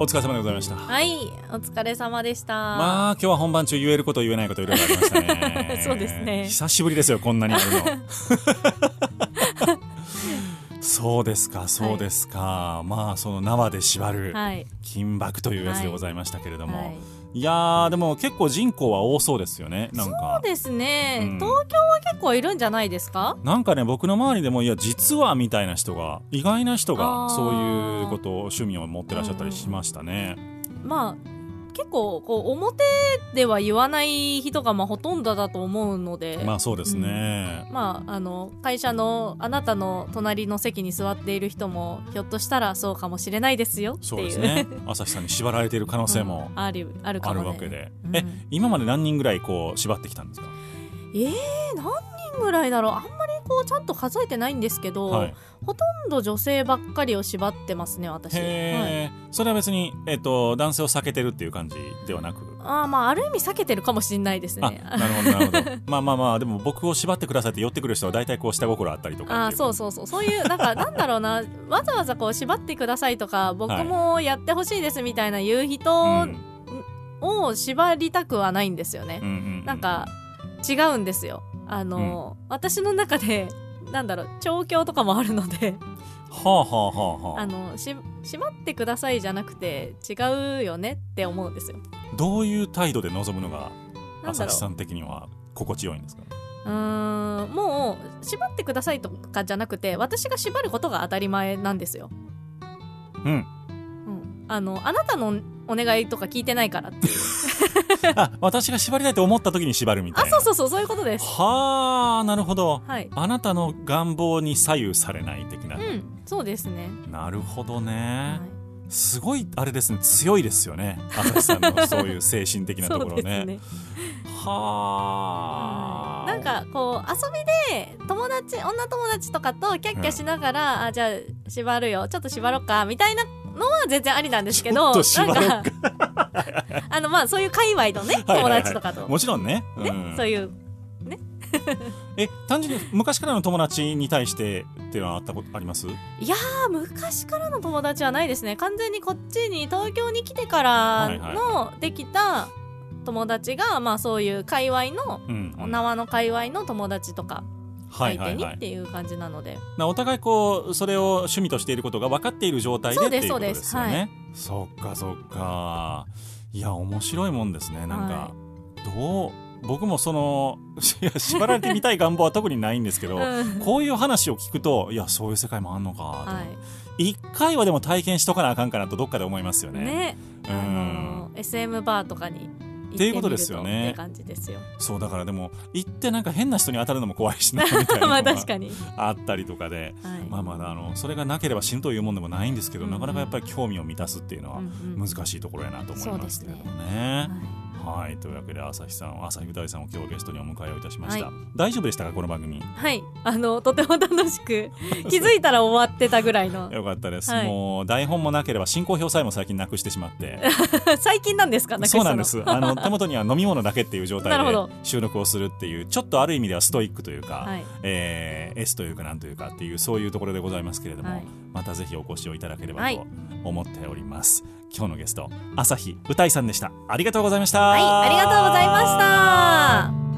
お疲れ様でございました。
はいお疲れ様でした。
まあ今日は本番中言えること言えないこといろいろありましたね。
そうですね。
久しぶりですよこんなにやるの。そうですかそうですか、まあその縄で縛る
はい。
金箔というやつでございましたけれども、
はい
い、やーでも結構人口は多そうですよねなん
そう
か
ですね、
うん。
東京は結構いるんじゃないですか？
なんかね僕の周りでもいや実はみたいな人が意外な人がそういうことを趣味を持ってらっしゃったりしましたね、
まあ結構こう表では言わない人がまあほとんどだと思うので。
まあそうですね、
まあ、あの会社のあなたの隣の席に座っている人もひょっとしたらそうかもしれないですよ
そうですね。朝日さんに縛られている可能性も
う んあるあるか
あ
も、ね、
るわけで、
うん。
え今まで何人ぐらいこう縛ってきたんですか？
えー、何人ぐらいだろう。あんまりこうちゃんと数えてないんですけど、
はい。
ほとんど女性ばっかりを縛ってますね私、はい、
それは別に、えっと男性を避けてるっていう感じではなく？
あーまあある意味避けてるかもしれないです
あ
ね
なるほどなるほど。まあまあまあでも僕を縛ってくださいって寄ってくる人は大体こう下心あったりとか
あそうそうそう。そういうなんか なんだろうな。わざわざこう縛ってくださいとか僕もやってほしいですみたいな言う人
うん。
を縛りたくはないんですよね、
うんうん。
なんか違うんですよあの、私の中でなんだろう調教とかもあるので
はあはあはあはあ。
あのし縛ってくださいじゃなくて違うよねって思うんですよ。
どういう態度で臨むのが朝日さん的には心地よいんですか？
うーんもう縛ってくださいとかじゃなくて私が縛ることが当たり前なんですよ、
うん。
うん、あのあなたのお願いとか聞いてないからっていう
あ私が縛りたいと思った時に縛るみたいな。
あそうそうそうそういうことです。
はあなるほど。
はい。
あなたの願望に左右されない的な、
うんそうですね、
なるほど
は
ね、
い。
すごいあれですね。強いですよね。朝日さんのそういう精神的なところ
そうです
ね。
ね
はあ。
なんかこう遊びで友達女友達とかとキャッキャしながら、あじゃあ縛るよ。ちょっと縛ろうか。みたいなのは全然ありなんですけど なんか あのまあそういう界隈のね友
はいはいはい。
達とかと、
もちろんね。
ね、
うん。
そういう
え単純に昔からの友達に対してっていうのはあったことあります？
いやー昔からの友達はないですね。完全にこっちに東京に来てから
はい
のできた友達が、まあそういう界隈の
うん、
お縄の界隈の友達とか。
はい
相手にっ
はい。はい
ていう感じなので、
なお互いこうそれを趣味としていることが分かっている状態で
そう
っていうこと
です
よね。そっかそっか。いや面白いもんですね。なんか、
は
どう僕もそのいや 縛られてみたい願望は特にないんですけど、
うん。
こういう話を聞くといやそういう世界もあんのかと、
はい。
一回はでも体験しとかなあかんかなとどっかで思いますよね。
ね、
うん。
あの SM バーとかに行って
いうことですよね。
って感じですよ。
そうだからでも行ってなんか変な人に当たるのも怖いしなみたいな
まあ確かに、
あったりとかで、
はい。
まあまだあのそれがなければ死ぬというもんでもないんですけど、
うんうん
なかなかやっぱり興味を満たすっていうのは
うんうん
難しいところやなと思いますけれども
そう
ね。
はい
はい、というわけで朝日さん朝日舞台さんを今日ゲストにお迎えをいたしました、
はい。
大丈夫でしたかこの番組？
はい、あのとても楽しく 気づいたら終わってたぐらいの。
よかったです、
はい。
もう台本もなければ進行表さえも最近なくしてしまって。
最近なんですかなくしたの。
そうなんです。あの手元には飲み物だけっていう状態で 収録をするっていうちょっとある意味ではストイックというか、
はい。
えー S というかなんというかっていうそういうところでございますけれども、
はい。
またぜひお越しをいただければ
はい。
と思っております、今日のゲスト朝日歌いさんでした。ありがとうございました。
はいありがとうございました。